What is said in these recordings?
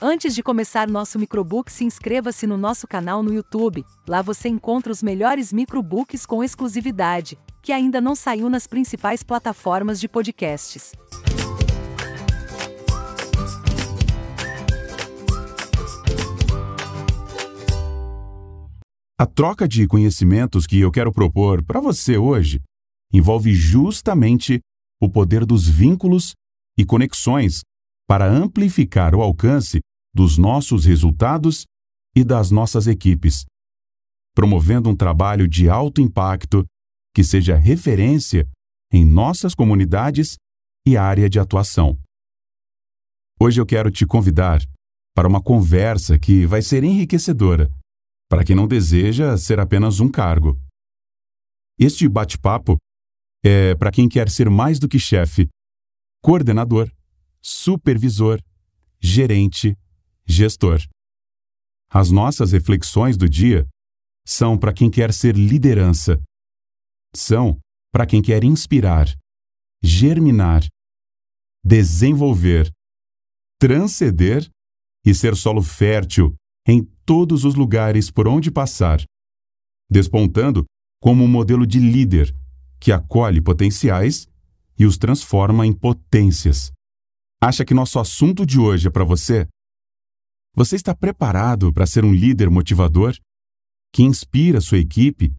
Antes de começar nosso microbook, se inscreva-se no nosso canal no YouTube. Lá você encontra os melhores microbooks com exclusividade, que ainda não saiu nas principais plataformas de podcasts. A troca de conhecimentos que eu quero propor para você hoje envolve justamente o poder dos vínculos e conexões para amplificar o alcance dos nossos resultados e das nossas equipes, promovendo um trabalho de alto impacto que seja referência em nossas comunidades e área de atuação. Hoje eu quero te convidar para uma conversa que vai ser enriquecedora para quem não deseja ser apenas um cargo. Este bate-papo é para quem quer ser mais do que chefe, coordenador, supervisor, gerente, gestor. As nossas reflexões do dia são para quem quer ser liderança. São para quem quer inspirar, germinar, desenvolver, transcender e ser solo fértil em todos os lugares por onde passar, despontando como um modelo de líder que acolhe potenciais e os transforma em potências. Acha que nosso assunto de hoje é para você? Você está preparado para ser um líder motivador que inspira sua equipe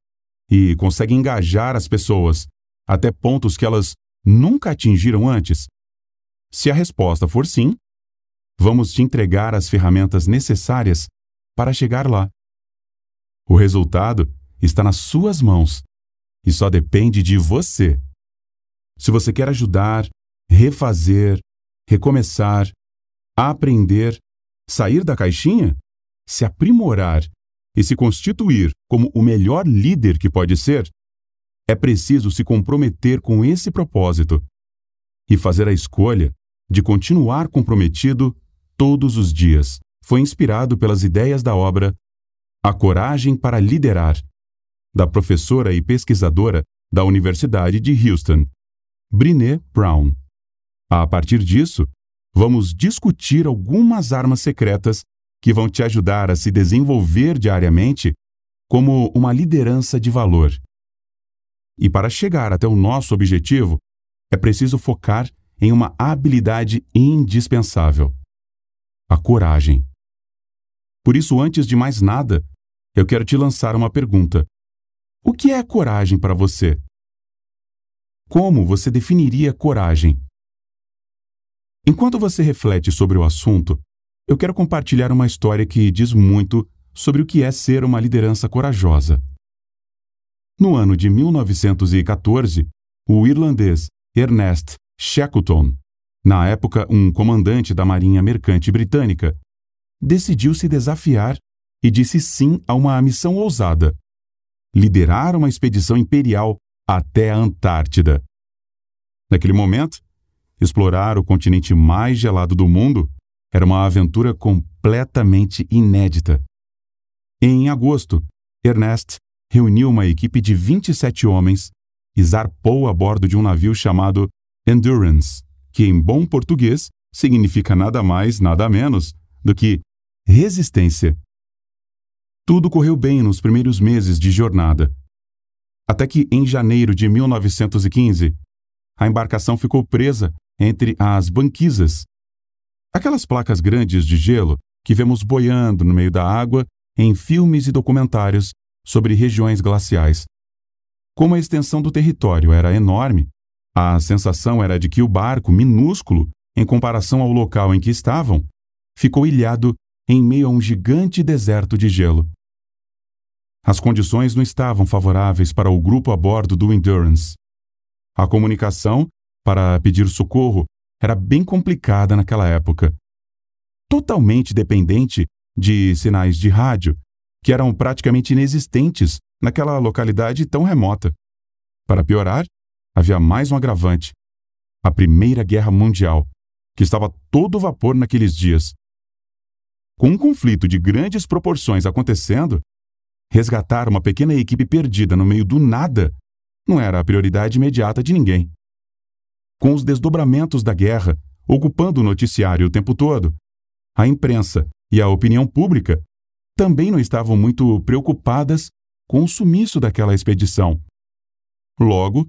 e consegue engajar as pessoas até pontos que elas nunca atingiram antes? Se a resposta for sim, vamos te entregar as ferramentas necessárias para chegar lá. O resultado está nas suas mãos e só depende de você. Se você quer ajudar, refazer, recomeçar, aprender, sair da caixinha, se aprimorar e se constituir como o melhor líder que pode ser, é preciso se comprometer com esse propósito e fazer a escolha de continuar comprometido todos os dias. Foi inspirado pelas ideias da obra A Coragem para Liderar, da professora e pesquisadora da Universidade de Houston, Brené Brown. A partir disso, vamos discutir algumas armas secretas que vão te ajudar a se desenvolver diariamente como uma liderança de valor. E para chegar até o nosso objetivo, é preciso focar em uma habilidade indispensável: a coragem. Por isso, antes de mais nada, eu quero te lançar uma pergunta: o que é coragem para você? Como você definiria coragem? Enquanto você reflete sobre o assunto, eu quero compartilhar uma história que diz muito sobre o que é ser uma liderança corajosa. No ano de 1914, o irlandês Ernest Shackleton, na época um comandante da Marinha Mercante Britânica, decidiu se desafiar e disse sim a uma missão ousada liderar uma expedição imperial até a Antártida. Naquele momento, explorar o continente mais gelado do mundo era uma aventura completamente inédita. Em agosto, Ernest reuniu uma equipe de 27 homens e zarpou a bordo de um navio chamado Endurance, que em bom português significa nada mais, nada menos do que resistência. Tudo correu bem nos primeiros meses de jornada. Até que, em janeiro de 1915, a embarcação ficou presa entre as banquisas aquelas placas grandes de gelo que vemos boiando no meio da água em filmes e documentários sobre regiões glaciais. Como a extensão do território era enorme, a sensação era de que o barco, minúsculo em comparação ao local em que estavam, ficou ilhado em meio a um gigante deserto de gelo. As condições não estavam favoráveis para o grupo a bordo do Endurance. A comunicação, para pedir socorro, era bem complicada naquela época. Totalmente dependente de sinais de rádio, que eram praticamente inexistentes naquela localidade tão remota. Para piorar, havia mais um agravante: a Primeira Guerra Mundial, que estava todo vapor naqueles dias. Com um conflito de grandes proporções acontecendo, Resgatar uma pequena equipe perdida no meio do nada não era a prioridade imediata de ninguém. Com os desdobramentos da guerra ocupando o noticiário o tempo todo, a imprensa e a opinião pública também não estavam muito preocupadas com o sumiço daquela expedição. Logo,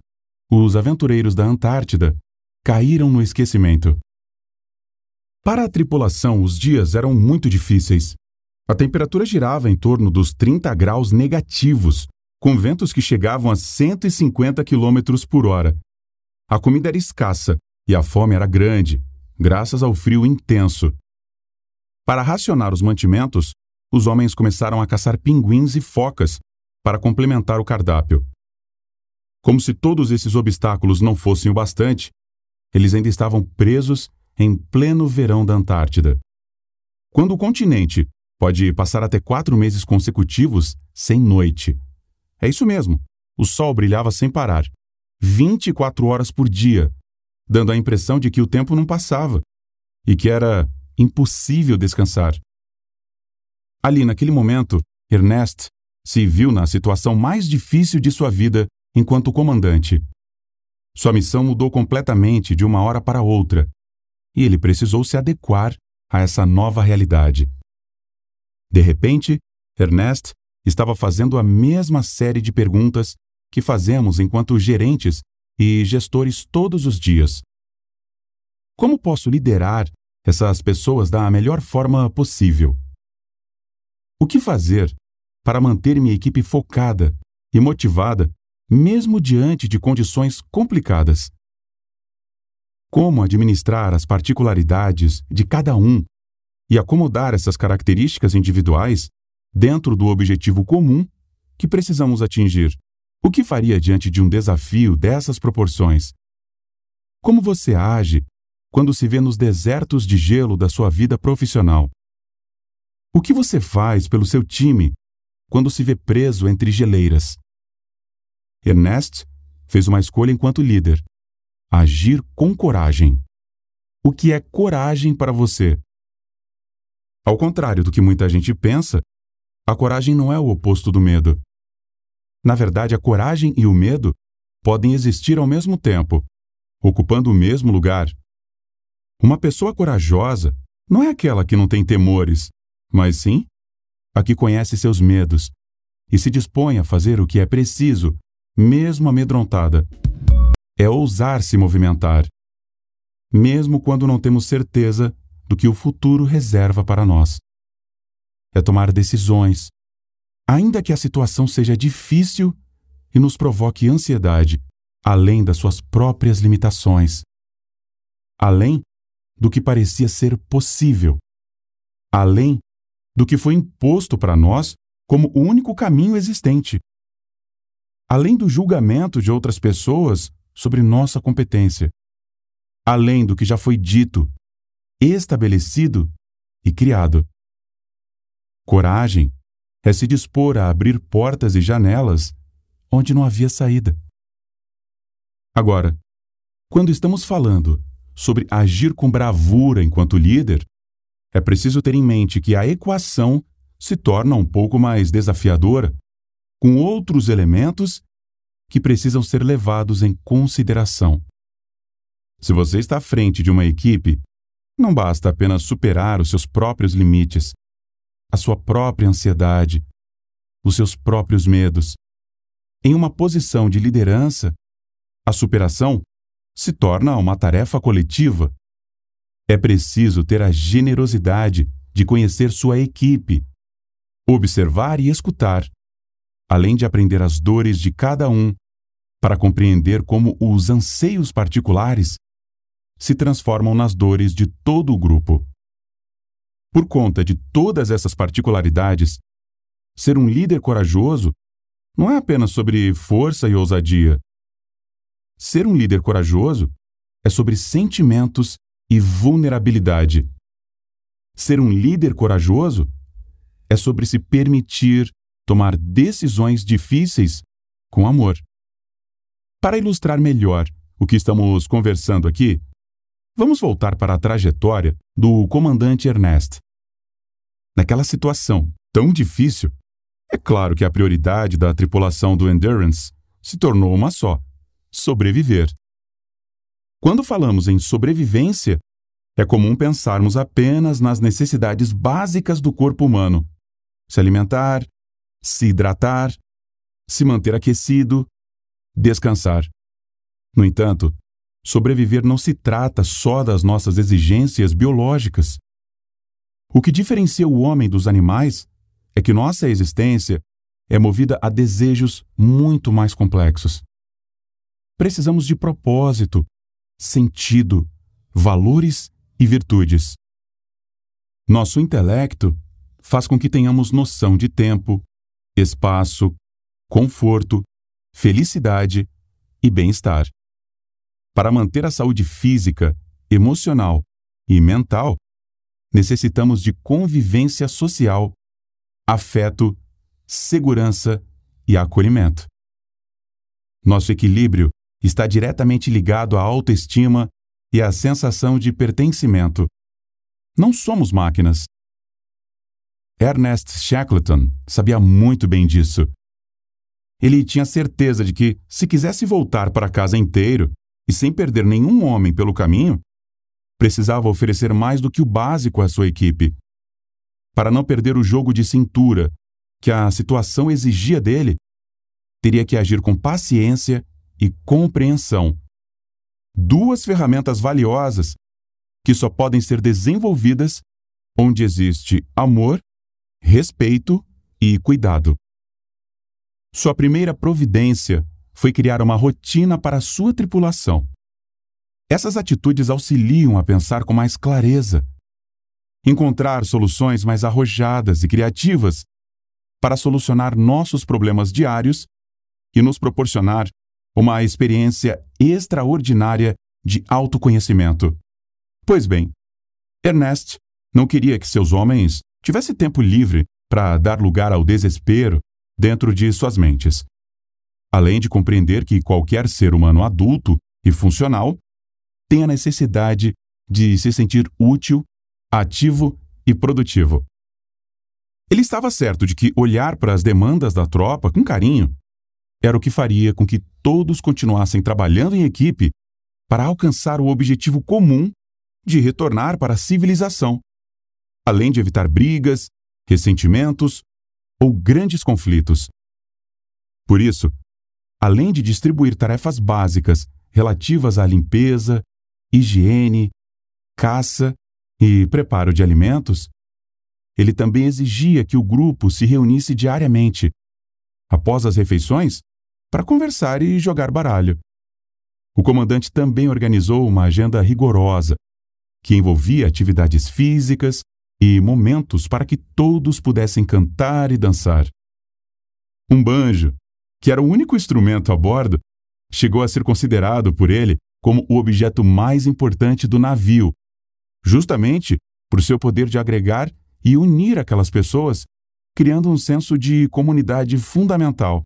os aventureiros da Antártida caíram no esquecimento. Para a tripulação, os dias eram muito difíceis. A temperatura girava em torno dos 30 graus negativos, com ventos que chegavam a 150 km por hora. A comida era escassa e a fome era grande, graças ao frio intenso. Para racionar os mantimentos, os homens começaram a caçar pinguins e focas para complementar o cardápio. Como se todos esses obstáculos não fossem o bastante, eles ainda estavam presos em pleno verão da Antártida. Quando o continente pode passar até quatro meses consecutivos sem noite. É isso mesmo, o sol brilhava sem parar, 24 horas por dia, dando a impressão de que o tempo não passava e que era impossível descansar. Ali, naquele momento, Ernest se viu na situação mais difícil de sua vida enquanto comandante. Sua missão mudou completamente de uma hora para outra e ele precisou se adequar a essa nova realidade. De repente, Ernest estava fazendo a mesma série de perguntas que fazemos enquanto gerentes e gestores todos os dias. Como posso liderar essas pessoas da melhor forma possível? O que fazer para manter minha equipe focada e motivada, mesmo diante de condições complicadas? como administrar as particularidades de cada um e acomodar essas características individuais dentro do objetivo comum que precisamos atingir. O que faria diante de um desafio dessas proporções? Como você age quando se vê nos desertos de gelo da sua vida profissional? O que você faz pelo seu time quando se vê preso entre geleiras? Ernest fez uma escolha enquanto líder Agir com coragem. O que é coragem para você? Ao contrário do que muita gente pensa, a coragem não é o oposto do medo. Na verdade, a coragem e o medo podem existir ao mesmo tempo, ocupando o mesmo lugar. Uma pessoa corajosa não é aquela que não tem temores, mas sim a que conhece seus medos e se dispõe a fazer o que é preciso, mesmo amedrontada é ousar se movimentar, mesmo quando não temos certeza do que o futuro reserva para nós. É tomar decisões, ainda que a situação seja difícil e nos provoque ansiedade, além das suas próprias limitações, além do que parecia ser possível, além do que foi imposto para nós como o único caminho existente, além do julgamento de outras pessoas sobre nossa competência, além do que já foi dito, estabelecido e criado. Coragem é se dispor a abrir portas e janelas onde não havia saída. Agora, quando estamos falando sobre agir com bravura enquanto líder, é preciso ter em mente que a equação se torna um pouco mais desafiadora, com outros elementos que precisam ser levados em consideração. Se você está à frente de uma equipe, não basta apenas superar os seus próprios limites, a sua própria ansiedade, os seus próprios medos. Em uma posição de liderança, a superação se torna uma tarefa coletiva. É preciso ter a generosidade de conhecer sua equipe, observar e escutar, além de aprender as dores de cada um para compreender como os anseios particulares se transformam nas dores de todo o grupo. Por conta de todas essas particularidades, ser um líder corajoso não é apenas sobre força e ousadia. Ser um líder corajoso é sobre sentimentos e vulnerabilidade. Ser um líder corajoso é sobre se permitir tomar decisões difíceis com amor. Para ilustrar melhor o que estamos conversando aqui, vamos voltar para a trajetória do comandante Ernest. Naquela situação tão difícil, é claro que a prioridade da tripulação do Endurance se tornou uma só: sobreviver. Quando falamos em sobrevivência, é comum pensarmos apenas nas necessidades básicas do corpo humano: se alimentar, se hidratar, se manter aquecido, descansar. No entanto, sobreviver não se trata só das nossas exigências biológicas. O que diferencia o homem dos animais é que nossa existência é movida a desejos muito mais complexos. Precisamos de propósito, sentido, valores e virtudes. Nosso intelecto faz com que tenhamos noção de tempo, espaço, conforto, felicidade e bem-estar. Para manter a saúde física, emocional e mental, necessitamos de convivência social, afeto, segurança e acolhimento. Nosso equilíbrio está diretamente ligado à autoestima e à sensação de pertencimento. Não somos máquinas. Ernest Shackleton sabia muito bem disso. Ele tinha certeza de que, se quisesse voltar para casa inteiro e sem perder nenhum homem pelo caminho, precisava oferecer mais do que o básico à sua equipe. Para não perder o jogo de cintura que a situação exigia dele, teria que agir com paciência e compreensão. Duas ferramentas valiosas que só podem ser desenvolvidas onde existe amor, respeito e cuidado. Sua primeira providência foi criar uma rotina para a sua tripulação. Essas atitudes auxiliam a pensar com mais clareza, encontrar soluções mais arrojadas e criativas para solucionar nossos problemas diários e nos proporcionar uma experiência extraordinária de autoconhecimento. Pois bem, Ernest não queria que seus homens tivessem tempo livre para dar lugar ao desespero dentro de suas mentes. Além de compreender que qualquer ser humano adulto e funcional tem a necessidade de se sentir útil, ativo e produtivo. Ele estava certo de que olhar para as demandas da tropa com carinho era o que faria com que todos continuassem trabalhando em equipe para alcançar o objetivo comum de retornar para a civilização, além de evitar brigas, ressentimentos ou grandes conflitos. Por isso, além de distribuir tarefas básicas relativas à limpeza, higiene, caça e preparo de alimentos, ele também exigia que o grupo se reunisse diariamente, após as refeições, para conversar e jogar baralho. O comandante também organizou uma agenda rigorosa, que envolvia atividades físicas e momentos para que todos pudessem cantar e dançar. Um banjo, que era o único instrumento a bordo, chegou a ser considerado por ele como o objeto mais importante do navio, justamente por seu poder de agregar e unir aquelas pessoas, criando um senso de comunidade fundamental.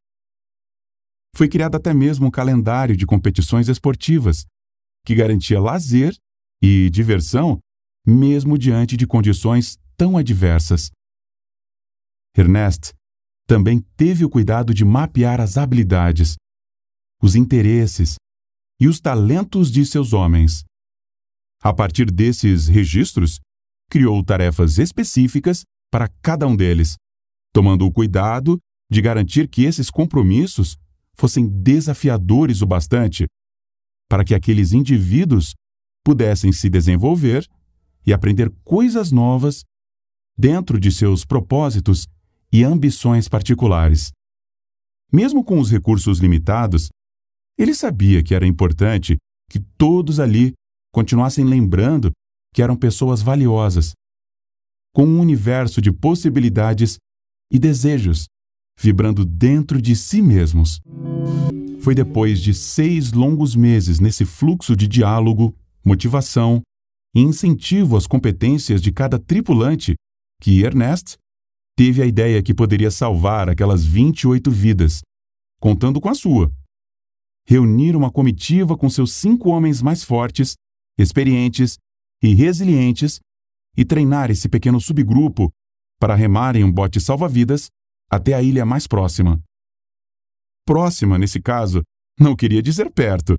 Foi criado até mesmo um calendário de competições esportivas, que garantia lazer e diversão, mesmo diante de condições tão adversas. Ernest também teve o cuidado de mapear as habilidades, os interesses e os talentos de seus homens. A partir desses registros, criou tarefas específicas para cada um deles, tomando o cuidado de garantir que esses compromissos fossem desafiadores o bastante para que aqueles indivíduos pudessem se desenvolver e aprender coisas novas dentro de seus propósitos e ambições particulares. Mesmo com os recursos limitados, ele sabia que era importante que todos ali continuassem lembrando que eram pessoas valiosas, com um universo de possibilidades e desejos vibrando dentro de si mesmos. Foi depois de seis longos meses nesse fluxo de diálogo, motivação e incentivo às competências de cada tripulante que Ernest teve a ideia que poderia salvar aquelas 28 vidas, contando com a sua. Reunir uma comitiva com seus cinco homens mais fortes, experientes e resilientes e treinar esse pequeno subgrupo para remar em um bote salva-vidas até a ilha mais próxima. Próxima, nesse caso, não queria dizer perto.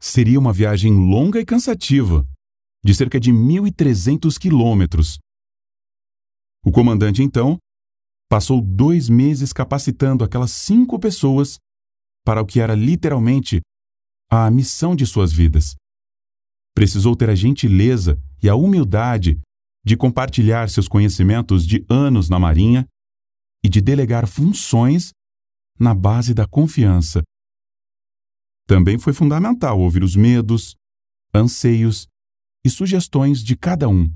Seria uma viagem longa e cansativa, de cerca de 1.300 quilômetros. O comandante, então, passou dois meses capacitando aquelas cinco pessoas para o que era literalmente a missão de suas vidas. Precisou ter a gentileza e a humildade de compartilhar seus conhecimentos de anos na Marinha e de delegar funções na base da confiança. Também foi fundamental ouvir os medos, anseios e sugestões de cada um.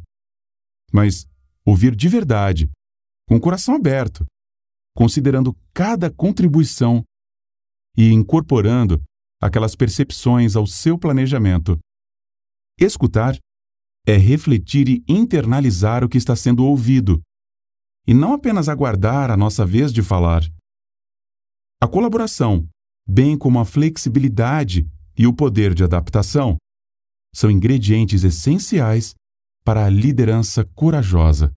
Mas ouvir de verdade, com o coração aberto, considerando cada contribuição e incorporando aquelas percepções ao seu planejamento. Escutar é refletir e internalizar o que está sendo ouvido, e não apenas aguardar a nossa vez de falar. A colaboração, bem como a flexibilidade e o poder de adaptação, são ingredientes essenciais para a liderança corajosa.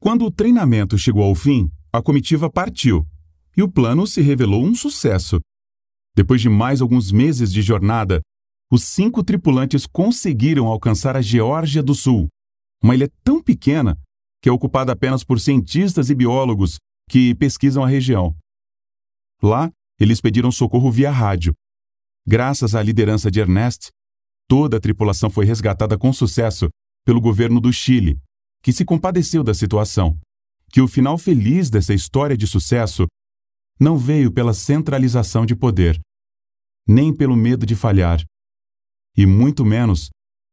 Quando o treinamento chegou ao fim, a comitiva partiu e o plano se revelou um sucesso. Depois de mais alguns meses de jornada, os cinco tripulantes conseguiram alcançar a Geórgia do Sul, uma ilha tão pequena que é ocupada apenas por cientistas e biólogos que pesquisam a região. Lá, eles pediram socorro via rádio Graças à liderança de Ernest, toda a tripulação foi resgatada com sucesso pelo governo do Chile, que se compadeceu da situação. Que o final feliz dessa história de sucesso não veio pela centralização de poder, nem pelo medo de falhar, e muito menos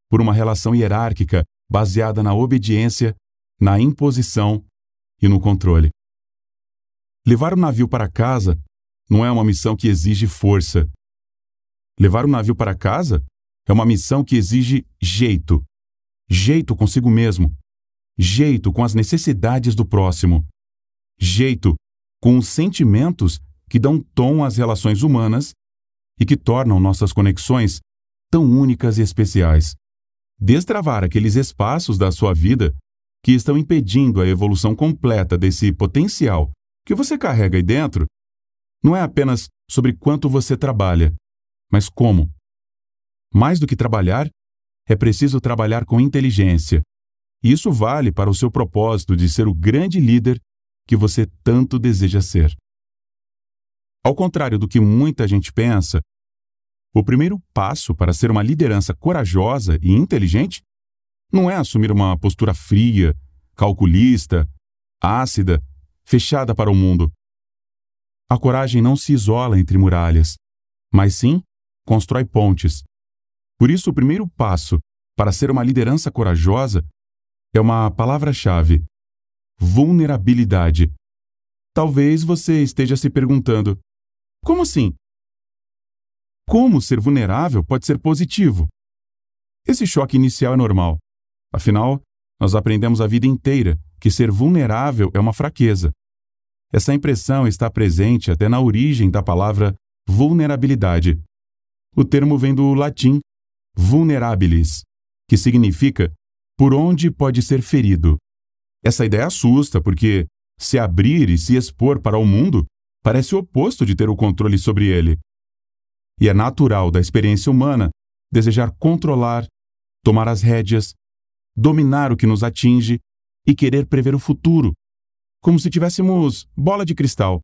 por uma relação hierárquica baseada na obediência, na imposição e no controle. Levar o navio para casa não é uma missão que exige força, Levar o navio para casa é uma missão que exige jeito. Jeito consigo mesmo. Jeito com as necessidades do próximo. Jeito com os sentimentos que dão tom às relações humanas e que tornam nossas conexões tão únicas e especiais. Destravar aqueles espaços da sua vida que estão impedindo a evolução completa desse potencial que você carrega aí dentro não é apenas sobre quanto você trabalha, mas como? Mais do que trabalhar, é preciso trabalhar com inteligência. E isso vale para o seu propósito de ser o grande líder que você tanto deseja ser. Ao contrário do que muita gente pensa, o primeiro passo para ser uma liderança corajosa e inteligente não é assumir uma postura fria, calculista, ácida, fechada para o mundo. A coragem não se isola entre muralhas, mas sim constrói pontes. Por isso, o primeiro passo para ser uma liderança corajosa é uma palavra-chave: vulnerabilidade. Talvez você esteja se perguntando: como assim? Como ser vulnerável pode ser positivo? Esse choque inicial é normal. Afinal, nós aprendemos a vida inteira que ser vulnerável é uma fraqueza. Essa impressão está presente até na origem da palavra vulnerabilidade. O termo vem do latim vulnerabilis, que significa por onde pode ser ferido. Essa ideia assusta porque se abrir e se expor para o mundo parece o oposto de ter o controle sobre ele. E é natural da experiência humana desejar controlar, tomar as rédeas, dominar o que nos atinge e querer prever o futuro, como se tivéssemos bola de cristal.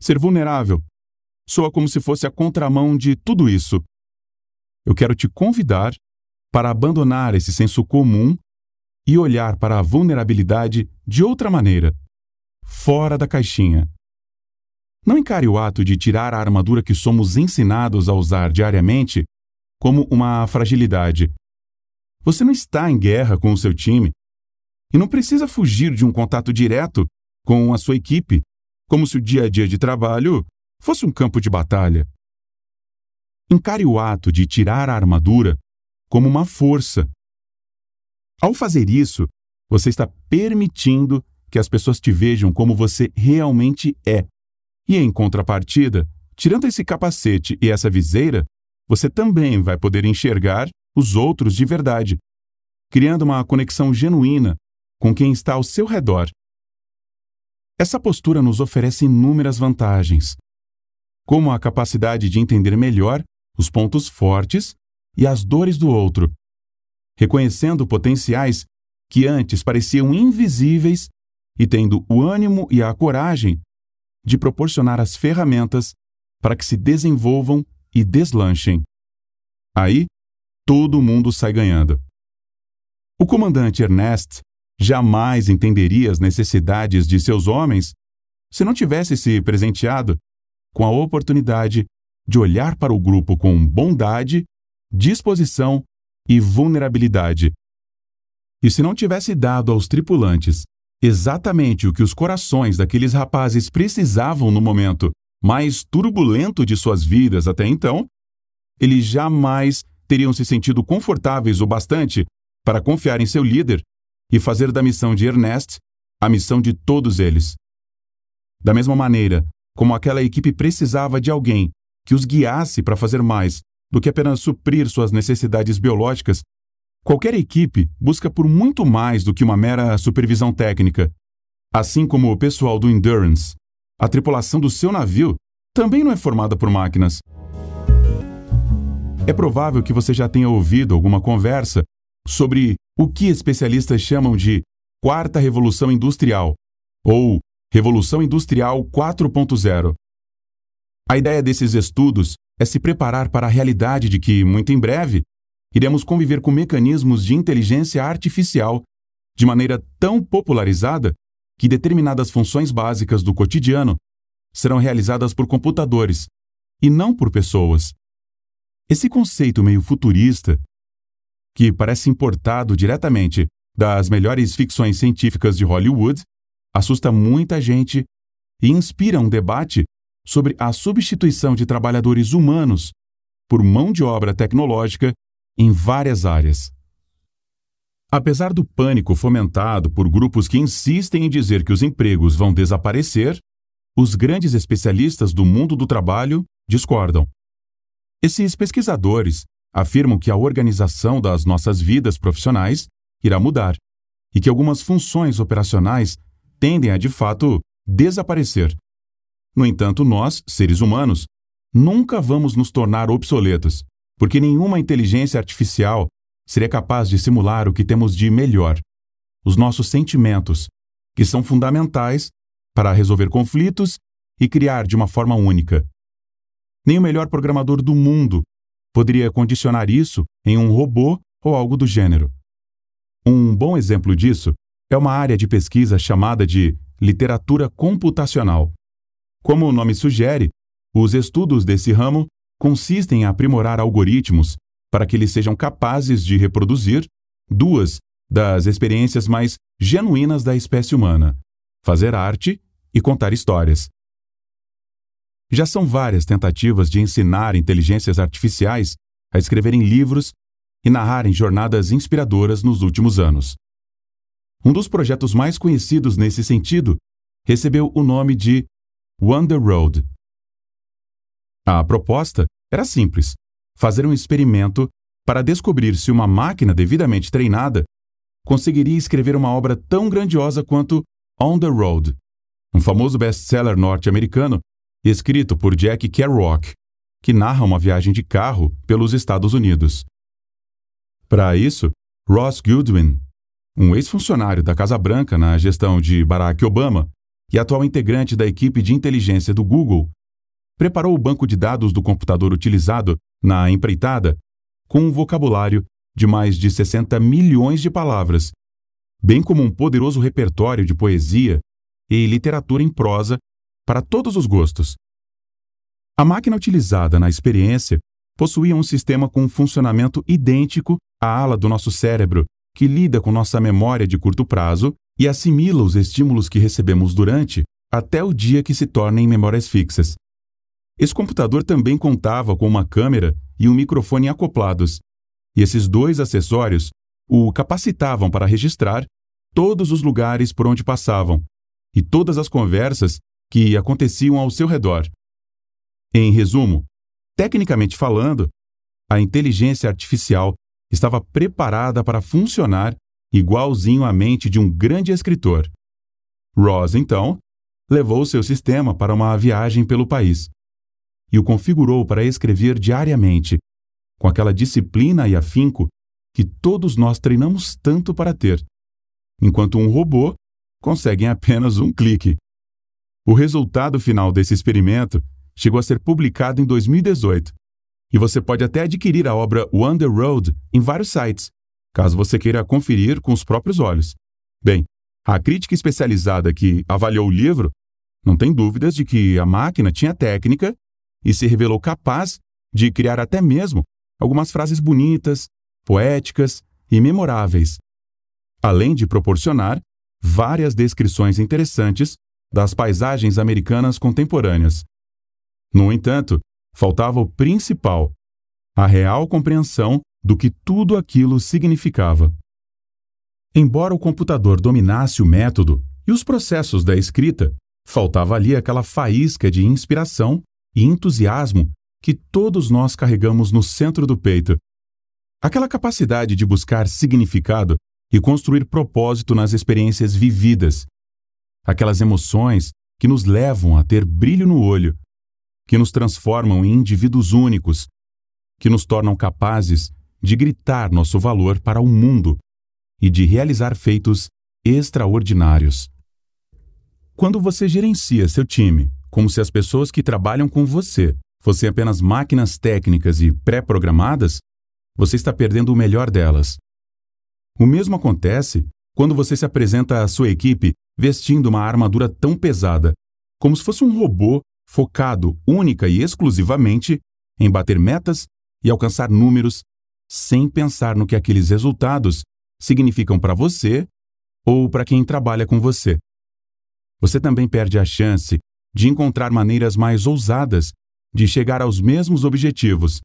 Ser vulnerável soa como se fosse a contramão de tudo isso. Eu quero te convidar para abandonar esse senso comum e olhar para a vulnerabilidade de outra maneira, fora da caixinha. Não encare o ato de tirar a armadura que somos ensinados a usar diariamente como uma fragilidade. Você não está em guerra com o seu time e não precisa fugir de um contato direto com a sua equipe, como se o dia a dia de trabalho fosse um campo de batalha. Encare o ato de tirar a armadura como uma força. Ao fazer isso, você está permitindo que as pessoas te vejam como você realmente é. E em contrapartida, tirando esse capacete e essa viseira, você também vai poder enxergar os outros de verdade, criando uma conexão genuína com quem está ao seu redor. Essa postura nos oferece inúmeras vantagens como a capacidade de entender melhor os pontos fortes e as dores do outro, reconhecendo potenciais que antes pareciam invisíveis e tendo o ânimo e a coragem de proporcionar as ferramentas para que se desenvolvam e deslanchem. Aí, todo mundo sai ganhando. O comandante Ernest jamais entenderia as necessidades de seus homens se não tivesse se presenteado com a oportunidade de olhar para o grupo com bondade, disposição e vulnerabilidade. E se não tivesse dado aos tripulantes exatamente o que os corações daqueles rapazes precisavam no momento mais turbulento de suas vidas até então, eles jamais teriam se sentido confortáveis o bastante para confiar em seu líder e fazer da missão de Ernest a missão de todos eles. Da mesma maneira como aquela equipe precisava de alguém que os guiasse para fazer mais do que apenas suprir suas necessidades biológicas, qualquer equipe busca por muito mais do que uma mera supervisão técnica. Assim como o pessoal do Endurance, a tripulação do seu navio também não é formada por máquinas. É provável que você já tenha ouvido alguma conversa sobre o que especialistas chamam de Quarta Revolução Industrial, ou Revolução Industrial 4.0. A ideia desses estudos é se preparar para a realidade de que, muito em breve, iremos conviver com mecanismos de inteligência artificial de maneira tão popularizada que determinadas funções básicas do cotidiano serão realizadas por computadores e não por pessoas. Esse conceito meio futurista, que parece importado diretamente das melhores ficções científicas de Hollywood, assusta muita gente e inspira um debate sobre a substituição de trabalhadores humanos por mão de obra tecnológica em várias áreas. Apesar do pânico fomentado por grupos que insistem em dizer que os empregos vão desaparecer, os grandes especialistas do mundo do trabalho discordam. Esses pesquisadores afirmam que a organização das nossas vidas profissionais irá mudar e que algumas funções operacionais tendem a de fato desaparecer. No entanto, nós, seres humanos, nunca vamos nos tornar obsoletos, porque nenhuma inteligência artificial seria capaz de simular o que temos de melhor: os nossos sentimentos, que são fundamentais para resolver conflitos e criar de uma forma única. Nem o melhor programador do mundo poderia condicionar isso em um robô ou algo do gênero. Um bom exemplo disso é uma área de pesquisa chamada de literatura computacional. Como o nome sugere, os estudos desse ramo consistem em aprimorar algoritmos para que eles sejam capazes de reproduzir duas das experiências mais genuínas da espécie humana: fazer arte e contar histórias. Já são várias tentativas de ensinar inteligências artificiais a escreverem livros e narrarem jornadas inspiradoras nos últimos anos. Um dos projetos mais conhecidos nesse sentido recebeu o nome de Wonder Road. A proposta era simples: fazer um experimento para descobrir se uma máquina devidamente treinada conseguiria escrever uma obra tão grandiosa quanto On the Road, um famoso best-seller norte-americano escrito por Jack Kerouac, que narra uma viagem de carro pelos Estados Unidos. Para isso, Ross Goodwin um ex-funcionário da Casa Branca na gestão de Barack Obama e atual integrante da equipe de inteligência do Google, preparou o banco de dados do computador utilizado na empreitada com um vocabulário de mais de 60 milhões de palavras, bem como um poderoso repertório de poesia e literatura em prosa para todos os gostos. A máquina utilizada na experiência possuía um sistema com um funcionamento idêntico à ala do nosso cérebro que lida com nossa memória de curto prazo e assimila os estímulos que recebemos durante até o dia que se tornem memórias fixas. Esse computador também contava com uma câmera e um microfone acoplados, e esses dois acessórios o capacitavam para registrar todos os lugares por onde passavam e todas as conversas que aconteciam ao seu redor. Em resumo, tecnicamente falando, a inteligência artificial estava preparada para funcionar igualzinho à mente de um grande escritor. Ross, então, levou seu sistema para uma viagem pelo país e o configurou para escrever diariamente, com aquela disciplina e afinco que todos nós treinamos tanto para ter, enquanto um robô consegue em apenas um clique. O resultado final desse experimento chegou a ser publicado em 2018, e você pode até adquirir a obra the Road em vários sites, caso você queira conferir com os próprios olhos. Bem, a crítica especializada que avaliou o livro não tem dúvidas de que a máquina tinha técnica e se revelou capaz de criar até mesmo algumas frases bonitas, poéticas e memoráveis, além de proporcionar várias descrições interessantes das paisagens americanas contemporâneas. No entanto, faltava o principal, a real compreensão do que tudo aquilo significava. Embora o computador dominasse o método e os processos da escrita, faltava ali aquela faísca de inspiração e entusiasmo que todos nós carregamos no centro do peito. Aquela capacidade de buscar significado e construir propósito nas experiências vividas. Aquelas emoções que nos levam a ter brilho no olho, que nos transformam em indivíduos únicos, que nos tornam capazes de gritar nosso valor para o mundo e de realizar feitos extraordinários. Quando você gerencia seu time como se as pessoas que trabalham com você fossem apenas máquinas técnicas e pré-programadas, você está perdendo o melhor delas. O mesmo acontece quando você se apresenta à sua equipe vestindo uma armadura tão pesada, como se fosse um robô focado única e exclusivamente em bater metas e alcançar números, sem pensar no que aqueles resultados significam para você ou para quem trabalha com você. Você também perde a chance de encontrar maneiras mais ousadas de chegar aos mesmos objetivos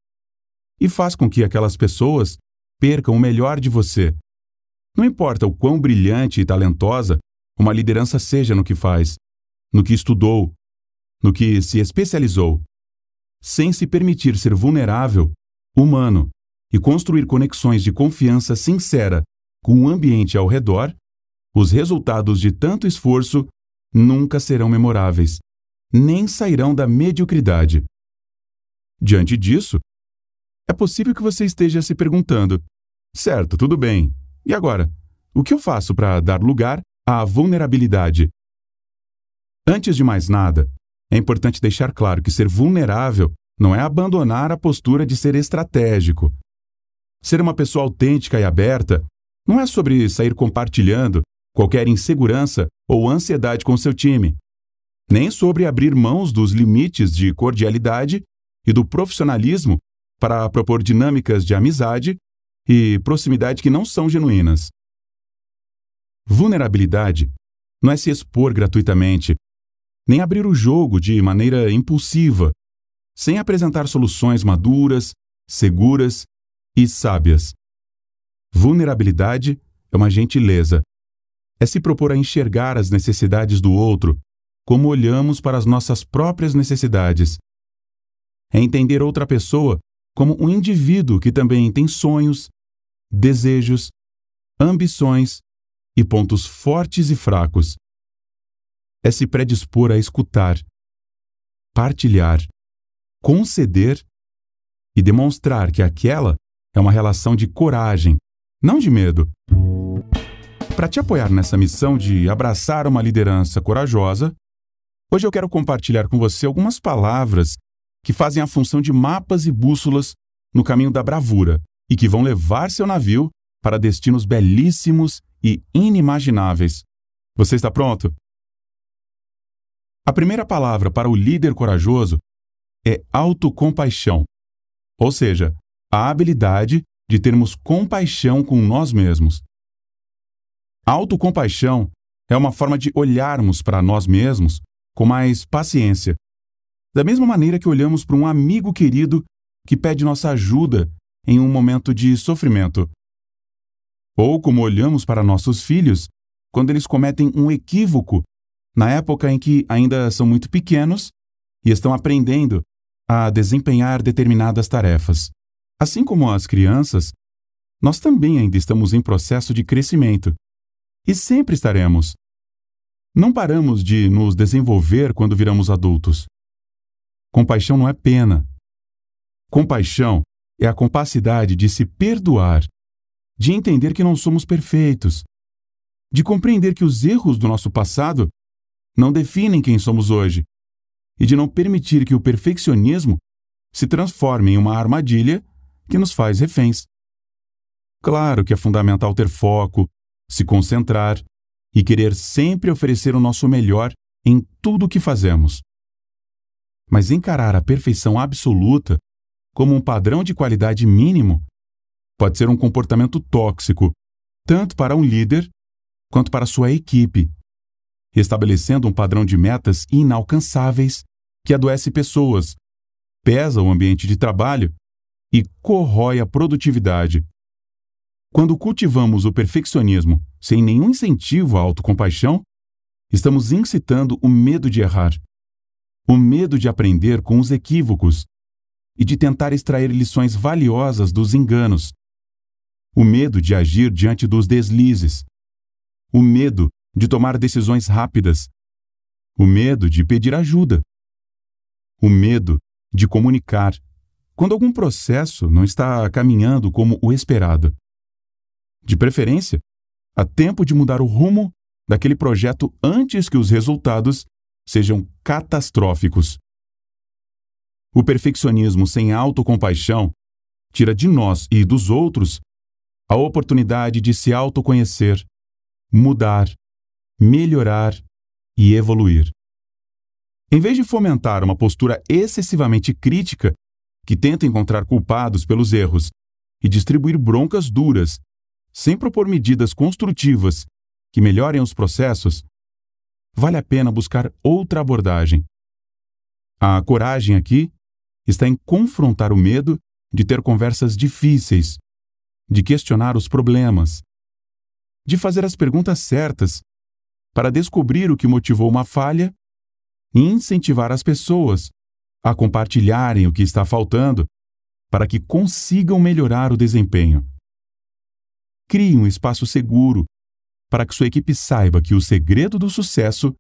e faz com que aquelas pessoas percam o melhor de você. Não importa o quão brilhante e talentosa uma liderança seja no que faz, no que estudou, no que se especializou, sem se permitir ser vulnerável, humano e construir conexões de confiança sincera com o ambiente ao redor, os resultados de tanto esforço nunca serão memoráveis, nem sairão da mediocridade. Diante disso, é possível que você esteja se perguntando: certo, tudo bem, e agora? O que eu faço para dar lugar à vulnerabilidade? Antes de mais nada, é importante deixar claro que ser vulnerável não é abandonar a postura de ser estratégico. Ser uma pessoa autêntica e aberta não é sobre sair compartilhando qualquer insegurança ou ansiedade com seu time, nem sobre abrir mãos dos limites de cordialidade e do profissionalismo para propor dinâmicas de amizade e proximidade que não são genuínas. Vulnerabilidade não é se expor gratuitamente, nem abrir o jogo de maneira impulsiva, sem apresentar soluções maduras, seguras e sábias. Vulnerabilidade é uma gentileza é se propor a enxergar as necessidades do outro como olhamos para as nossas próprias necessidades. É entender outra pessoa como um indivíduo que também tem sonhos, desejos, ambições e pontos fortes e fracos. É se predispor a escutar, partilhar, conceder e demonstrar que aquela é uma relação de coragem, não de medo. Para te apoiar nessa missão de abraçar uma liderança corajosa, hoje eu quero compartilhar com você algumas palavras que fazem a função de mapas e bússolas no caminho da bravura e que vão levar seu navio para destinos belíssimos e inimagináveis. Você está pronto? A primeira palavra para o líder corajoso é autocompaixão, ou seja, a habilidade de termos compaixão com nós mesmos. A autocompaixão é uma forma de olharmos para nós mesmos com mais paciência. Da mesma maneira que olhamos para um amigo querido que pede nossa ajuda em um momento de sofrimento. Ou como olhamos para nossos filhos quando eles cometem um equívoco na época em que ainda são muito pequenos e estão aprendendo a desempenhar determinadas tarefas. Assim como as crianças, nós também ainda estamos em processo de crescimento e sempre estaremos. Não paramos de nos desenvolver quando viramos adultos. Compaixão não é pena. Compaixão é a capacidade de se perdoar, de entender que não somos perfeitos, de compreender que os erros do nosso passado não definem quem somos hoje e de não permitir que o perfeccionismo se transforme em uma armadilha que nos faz reféns. Claro que é fundamental ter foco, se concentrar e querer sempre oferecer o nosso melhor em tudo o que fazemos. Mas encarar a perfeição absoluta como um padrão de qualidade mínimo pode ser um comportamento tóxico, tanto para um líder quanto para sua equipe, estabelecendo um padrão de metas inalcançáveis que adoece pessoas, pesa o ambiente de trabalho e corrói a produtividade. Quando cultivamos o perfeccionismo sem nenhum incentivo à autocompaixão, estamos incitando o medo de errar, o medo de aprender com os equívocos e de tentar extrair lições valiosas dos enganos, o medo de agir diante dos deslizes, o medo de tomar decisões rápidas, o medo de pedir ajuda, o medo de comunicar quando algum processo não está caminhando como o esperado. De preferência, há tempo de mudar o rumo daquele projeto antes que os resultados sejam catastróficos. O perfeccionismo sem autocompaixão tira de nós e dos outros a oportunidade de se autoconhecer, mudar, melhorar e evoluir. Em vez de fomentar uma postura excessivamente crítica, que tenta encontrar culpados pelos erros e distribuir broncas duras, sem propor medidas construtivas que melhorem os processos, vale a pena buscar outra abordagem. A coragem aqui está em confrontar o medo de ter conversas difíceis, de questionar os problemas, de fazer as perguntas certas para descobrir o que motivou uma falha e incentivar as pessoas a compartilharem o que está faltando para que consigam melhorar o desempenho. Crie um espaço seguro para que sua equipe saiba que o segredo do sucesso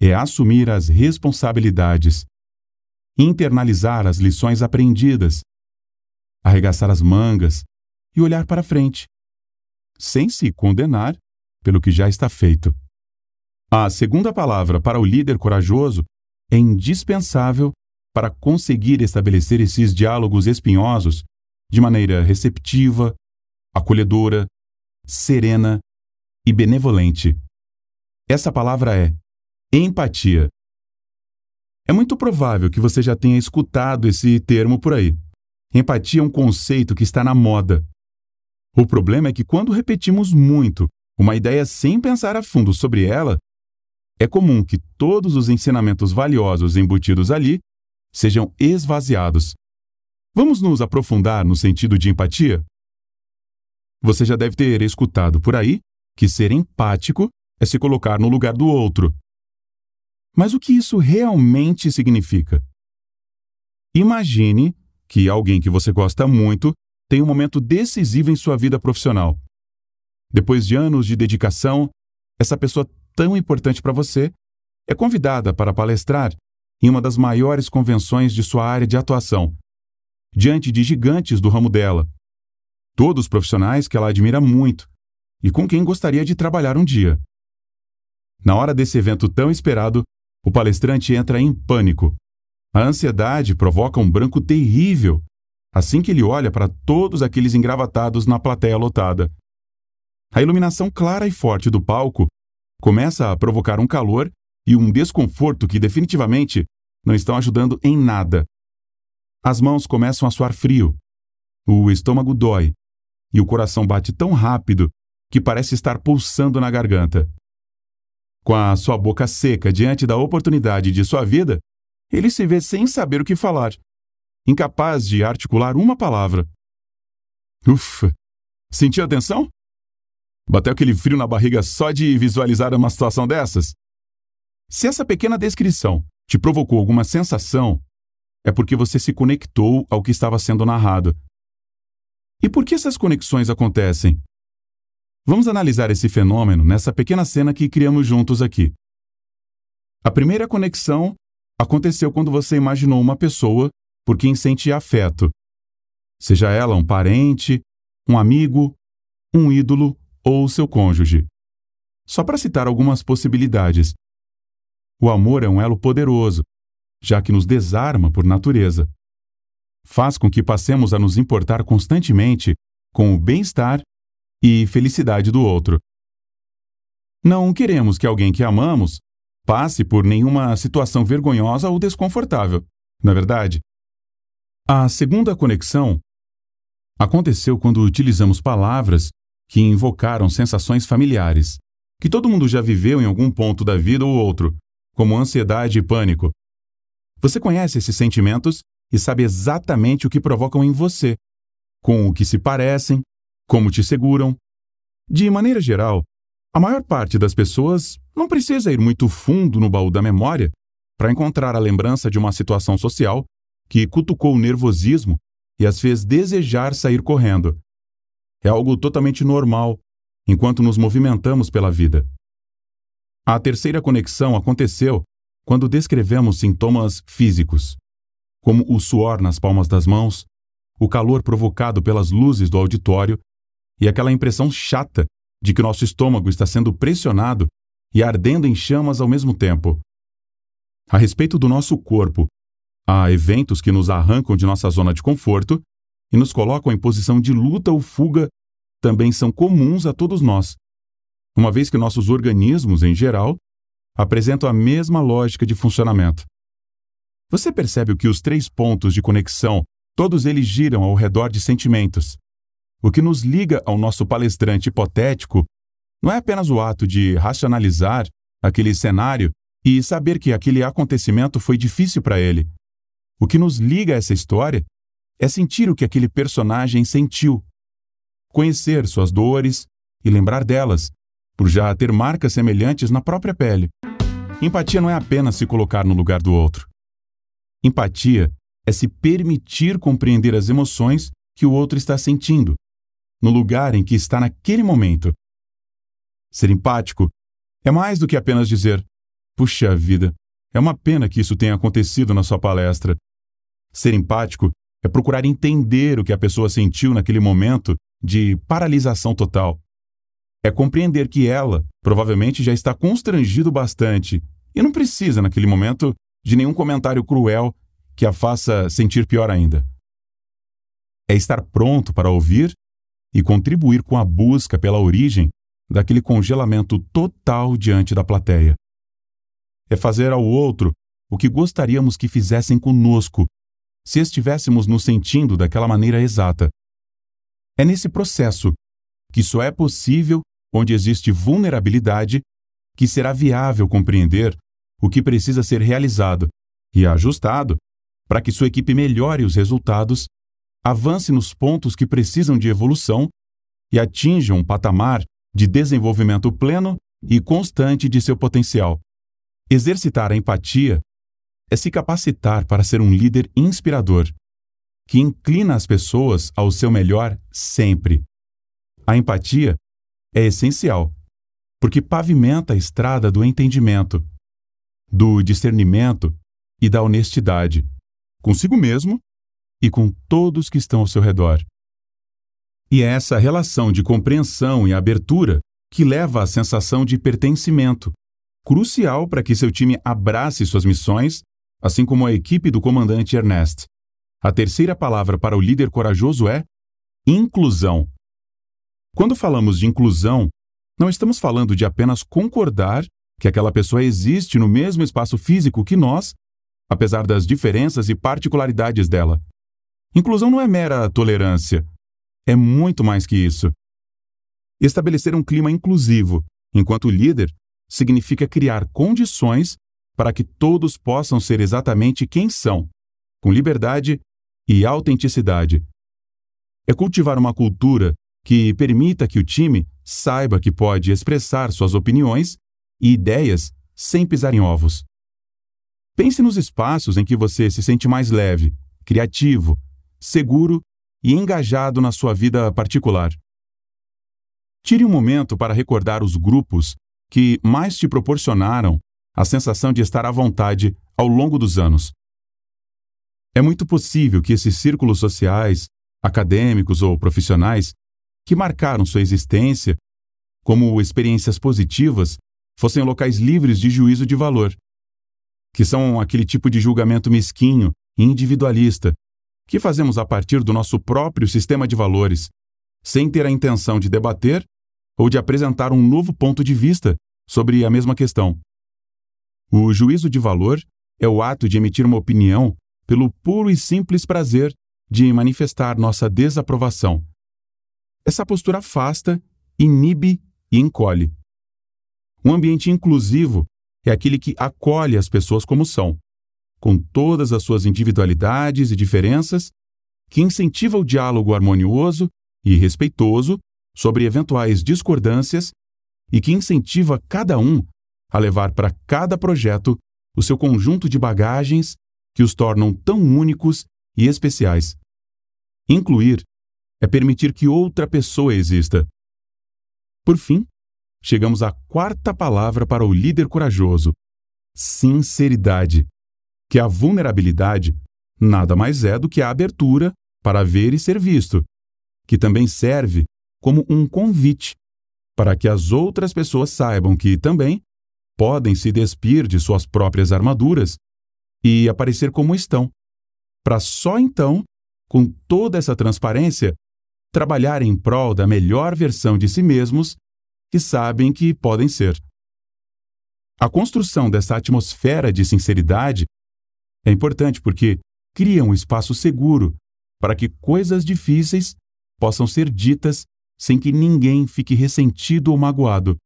é assumir as responsabilidades, internalizar as lições aprendidas, arregaçar as mangas e olhar para frente, sem se condenar pelo que já está feito. A segunda palavra para o líder corajoso é indispensável para conseguir estabelecer esses diálogos espinhosos de maneira receptiva, acolhedora, serena e benevolente. Essa palavra é empatia. É muito provável que você já tenha escutado esse termo por aí. Empatia é um conceito que está na moda. O problema é que quando repetimos muito uma ideia sem pensar a fundo sobre ela, é comum que todos os ensinamentos valiosos embutidos ali sejam esvaziados. Vamos nos aprofundar no sentido de empatia? Você já deve ter escutado por aí que ser empático é se colocar no lugar do outro. Mas o que isso realmente significa? Imagine que alguém que você gosta muito tem um momento decisivo em sua vida profissional. Depois de anos de dedicação, essa pessoa tão importante para você é convidada para palestrar em uma das maiores convenções de sua área de atuação, diante de gigantes do ramo dela, todos profissionais que ela admira muito e com quem gostaria de trabalhar um dia. Na hora desse evento tão esperado, o palestrante entra em pânico. A ansiedade provoca um branco terrível assim que ele olha para todos aqueles engravatados na plateia lotada. A iluminação clara e forte do palco começa a provocar um calor e um desconforto que definitivamente não estão ajudando em nada. As mãos começam a suar frio, o estômago dói e o coração bate tão rápido que parece estar pulsando na garganta. Com a sua boca seca diante da oportunidade de sua vida, ele se vê sem saber o que falar, incapaz de articular uma palavra. Ufa! Sentiu a tensão? Bateu aquele frio na barriga só de visualizar uma situação dessas? Se essa pequena descrição te provocou alguma sensação, é porque você se conectou ao que estava sendo narrado. E por que essas conexões acontecem? Vamos analisar esse fenômeno nessa pequena cena que criamos juntos aqui. A primeira conexão aconteceu quando você imaginou uma pessoa por quem sente afeto. seja ela um parente, um amigo, um ídolo ou seu cônjuge. Só para citar algumas possibilidades. O amor é um elo poderoso, já que nos desarma por natureza. Faz com que passemos a nos importar constantemente com o bem-estar e felicidade do outro. Não queremos que alguém que amamos passe por nenhuma situação vergonhosa ou desconfortável, não é verdade? A segunda conexão aconteceu quando utilizamos palavras que invocaram sensações familiares, que todo mundo já viveu em algum ponto da vida ou outro, como ansiedade e pânico. Você conhece esses sentimentos e sabe exatamente o que provocam em você, com o que se parecem, como te seguram. De maneira geral, a maior parte das pessoas não precisa ir muito fundo no baú da memória para encontrar a lembrança de uma situação social que cutucou o nervosismo e as fez desejar sair correndo. É algo totalmente normal enquanto nos movimentamos pela vida. A terceira conexão aconteceu quando descrevemos sintomas físicos, como o suor nas palmas das mãos, o calor provocado pelas luzes do auditório e aquela impressão chata de que nosso estômago está sendo pressionado e ardendo em chamas ao mesmo tempo. A respeito do nosso corpo, há eventos que nos arrancam de nossa zona de conforto e nos colocam em posição de luta ou fuga também são comuns a todos nós, uma vez que nossos organismos, em geral, apresentam a mesma lógica de funcionamento. Você percebe que os três pontos de conexão, todos eles giram ao redor de sentimentos, o que nos liga ao nosso palestrante hipotético não é apenas o ato de racionalizar aquele cenário e saber que aquele acontecimento foi difícil para ele. O que nos liga a essa história é sentir o que aquele personagem sentiu, conhecer suas dores e lembrar delas, por já ter marcas semelhantes na própria pele. Empatia não é apenas se colocar no lugar do outro. Empatia é se permitir compreender as emoções que o outro está sentindo no lugar em que está naquele momento. Ser empático é mais do que apenas dizer: puxa vida, é uma pena que isso tenha acontecido na sua palestra. Ser empático é procurar entender o que a pessoa sentiu naquele momento de paralisação total. É compreender que ela provavelmente já está constrangido bastante e não precisa, naquele momento, de nenhum comentário cruel que a faça sentir pior ainda. É estar pronto para ouvir e contribuir com a busca pela origem daquele congelamento total diante da plateia. É fazer ao outro o que gostaríamos que fizessem conosco, se estivéssemos nos sentindo daquela maneira exata. É nesse processo, que só é possível onde existe vulnerabilidade, que será viável compreender o que precisa ser realizado e ajustado para que sua equipe melhore os resultados avance nos pontos que precisam de evolução e atinja um patamar de desenvolvimento pleno e constante de seu potencial. Exercitar a empatia é se capacitar para ser um líder inspirador, que inclina as pessoas ao seu melhor sempre. A empatia é essencial, porque pavimenta a estrada do entendimento, do discernimento e da honestidade, consigo mesmo e com todos que estão ao seu redor. E é essa relação de compreensão e abertura que leva à sensação de pertencimento, crucial para que seu time abrace suas missões, assim como a equipe do comandante Ernest. A terceira palavra para o líder corajoso é inclusão. Quando falamos de inclusão, não estamos falando de apenas concordar que aquela pessoa existe no mesmo espaço físico que nós, apesar das diferenças e particularidades dela. Inclusão não é mera tolerância. É muito mais que isso. Estabelecer um clima inclusivo, enquanto líder, significa criar condições para que todos possam ser exatamente quem são, com liberdade e autenticidade. É cultivar uma cultura que permita que o time saiba que pode expressar suas opiniões e ideias sem pisar em ovos. Pense nos espaços em que você se sente mais leve, criativo seguro e engajado na sua vida particular. Tire um momento para recordar os grupos que mais te proporcionaram a sensação de estar à vontade ao longo dos anos. É muito possível que esses círculos sociais acadêmicos ou profissionais, que marcaram sua existência como experiências positivas fossem locais livres de juízo de valor, que são aquele tipo de julgamento mesquinho e individualista que fazemos a partir do nosso próprio sistema de valores, sem ter a intenção de debater ou de apresentar um novo ponto de vista sobre a mesma questão. O juízo de valor é o ato de emitir uma opinião pelo puro e simples prazer de manifestar nossa desaprovação. Essa postura afasta, inibe e encolhe. Um ambiente inclusivo é aquele que acolhe as pessoas como são, com todas as suas individualidades e diferenças, que incentiva o diálogo harmonioso e respeitoso sobre eventuais discordâncias e que incentiva cada um a levar para cada projeto o seu conjunto de bagagens que os tornam tão únicos e especiais. Incluir é permitir que outra pessoa exista. Por fim, chegamos à quarta palavra para o líder corajoso: sinceridade. Que a vulnerabilidade nada mais é do que a abertura para ver e ser visto, que também serve como um convite para que as outras pessoas saibam que também podem se despir de suas próprias armaduras e aparecer como estão, para só então, com toda essa transparência, trabalhar em prol da melhor versão de si mesmos que sabem que podem ser. A construção dessa atmosfera de sinceridade é importante porque cria um espaço seguro para que coisas difíceis possam ser ditas sem que ninguém fique ressentido ou magoado.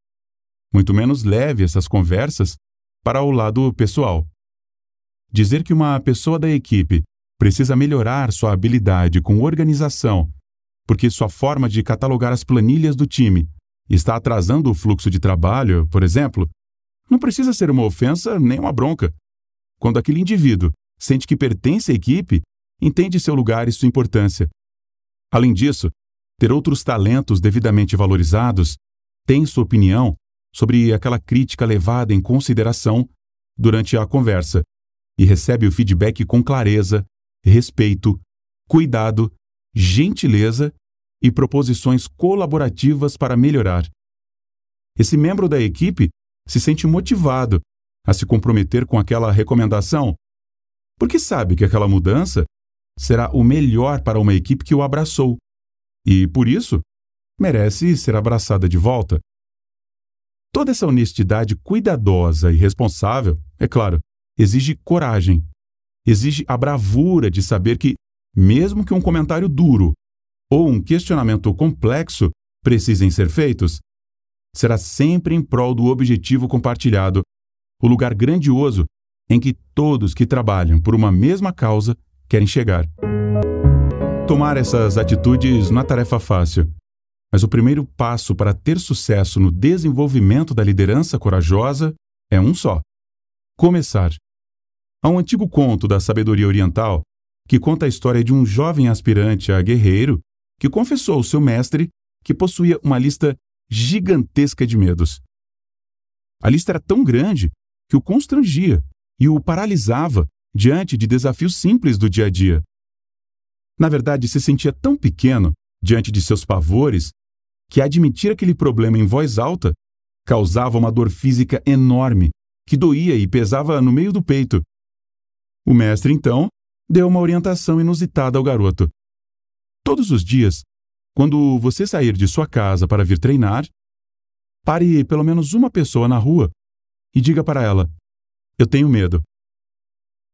Muito menos leve essas conversas para o lado pessoal. Dizer que uma pessoa da equipe precisa melhorar sua habilidade com organização, porque sua forma de catalogar as planilhas do time está atrasando o fluxo de trabalho, por exemplo, não precisa ser uma ofensa nem uma bronca. Quando aquele indivíduo sente que pertence à equipe, entende seu lugar e sua importância. Além disso, ter outros talentos devidamente valorizados tem sua opinião sobre aquela crítica levada em consideração durante a conversa e recebe o feedback com clareza, respeito, cuidado, gentileza e proposições colaborativas para melhorar. Esse membro da equipe se sente motivado a se comprometer com aquela recomendação, porque sabe que aquela mudança será o melhor para uma equipe que o abraçou e, por isso, merece ser abraçada de volta. Toda essa honestidade cuidadosa e responsável, é claro, exige coragem. Exige a bravura de saber que, mesmo que um comentário duro ou um questionamento complexo precisem ser feitos, será sempre em prol do objetivo compartilhado, o lugar grandioso em que todos que trabalham por uma mesma causa querem chegar. Tomar essas atitudes não é tarefa fácil, mas o primeiro passo para ter sucesso no desenvolvimento da liderança corajosa é um só: começar. Há um antigo conto da sabedoria oriental que conta a história de um jovem aspirante a guerreiro que confessou ao seu mestre que possuía uma lista gigantesca de medos. A lista era tão grande que o constrangia e o paralisava diante de desafios simples do dia a dia. Na verdade, se sentia tão pequeno diante de seus pavores que admitir aquele problema em voz alta causava uma dor física enorme que doía e pesava no meio do peito. O mestre, então, deu uma orientação inusitada ao garoto. Todos os dias, quando você sair de sua casa para vir treinar, pare pelo menos uma pessoa na rua e diga para ela: Eu tenho medo.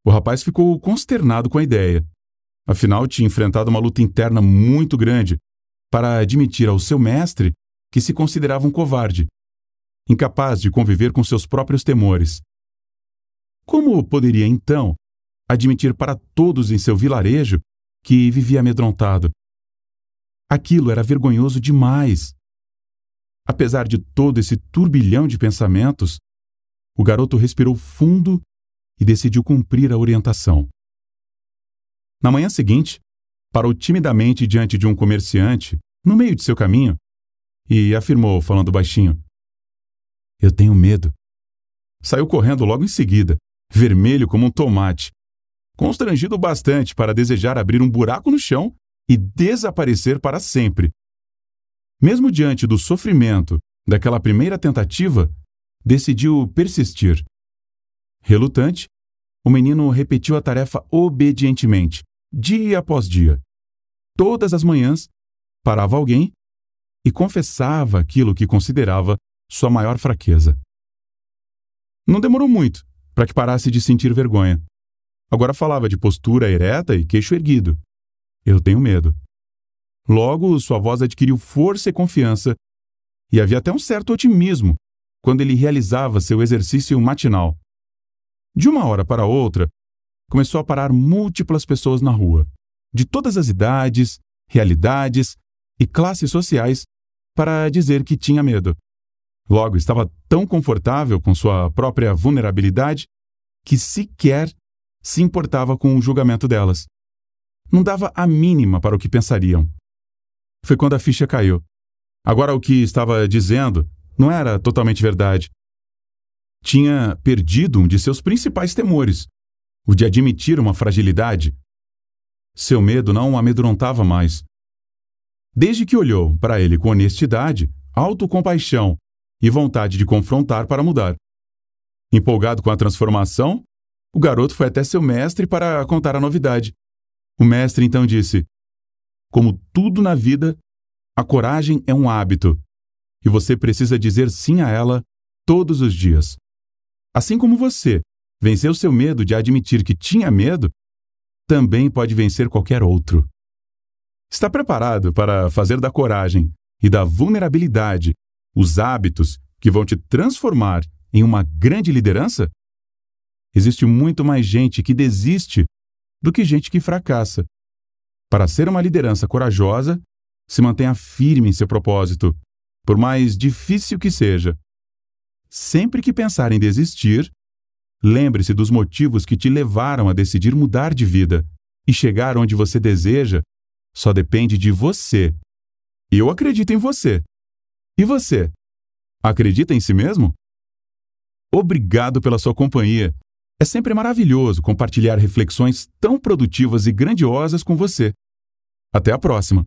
O rapaz ficou consternado com a ideia. Afinal, tinha enfrentado uma luta interna muito grande para admitir ao seu mestre que se considerava um covarde, incapaz de conviver com seus próprios temores. Como poderia, então, admitir para todos em seu vilarejo que vivia amedrontado? Aquilo era vergonhoso demais. Apesar de todo esse turbilhão de pensamentos, o garoto respirou fundo e decidiu cumprir a orientação. Na manhã seguinte, parou timidamente diante de um comerciante, no meio de seu caminho, e afirmou, falando baixinho: Eu tenho medo. Saiu correndo logo em seguida, vermelho como um tomate, constrangido bastante para desejar abrir um buraco no chão e desaparecer para sempre. Mesmo diante do sofrimento daquela primeira tentativa, decidiu persistir. Relutante, o menino repetiu a tarefa obedientemente, dia após dia. Todas as manhãs, parava alguém e confessava aquilo que considerava sua maior fraqueza. Não demorou muito para que parasse de sentir vergonha. Agora falava de postura ereta e queixo erguido. Eu tenho medo. Logo, sua voz adquiriu força e confiança, e havia até um certo otimismo quando ele realizava seu exercício matinal. De uma hora para outra, começou a parar múltiplas pessoas na rua, de todas as idades, realidades e classes sociais, para dizer que tinha medo. Logo, estava tão confortável com sua própria vulnerabilidade que sequer se importava com o julgamento delas. Não dava a mínima para o que pensariam. Foi quando a ficha caiu. Agora, o que estava dizendo não era totalmente verdade. Tinha perdido um de seus principais temores, o de admitir uma fragilidade. Seu medo não o amedrontava mais. Desde que olhou para ele com honestidade, autocompaixão e vontade de confrontar para mudar. Empolgado com a transformação, o garoto foi até seu mestre para contar a novidade. O mestre então disse: Como tudo na vida, a coragem é um hábito e você precisa dizer sim a ela todos os dias. Assim como você venceu seu medo de admitir que tinha medo, também pode vencer qualquer outro. Está preparado para fazer da coragem e da vulnerabilidade os hábitos que vão te transformar em uma grande liderança? Existe muito mais gente que desiste do que gente que fracassa. Para ser uma liderança corajosa, se mantenha firme em seu propósito, por mais difícil que seja. Sempre que pensar em desistir, lembre-se dos motivos que te levaram a decidir mudar de vida e chegar onde você deseja só depende de você. Eu acredito em você. E você? Acredita em si mesmo? Obrigado pela sua companhia. É sempre maravilhoso compartilhar reflexões tão produtivas e grandiosas com você. Até a próxima!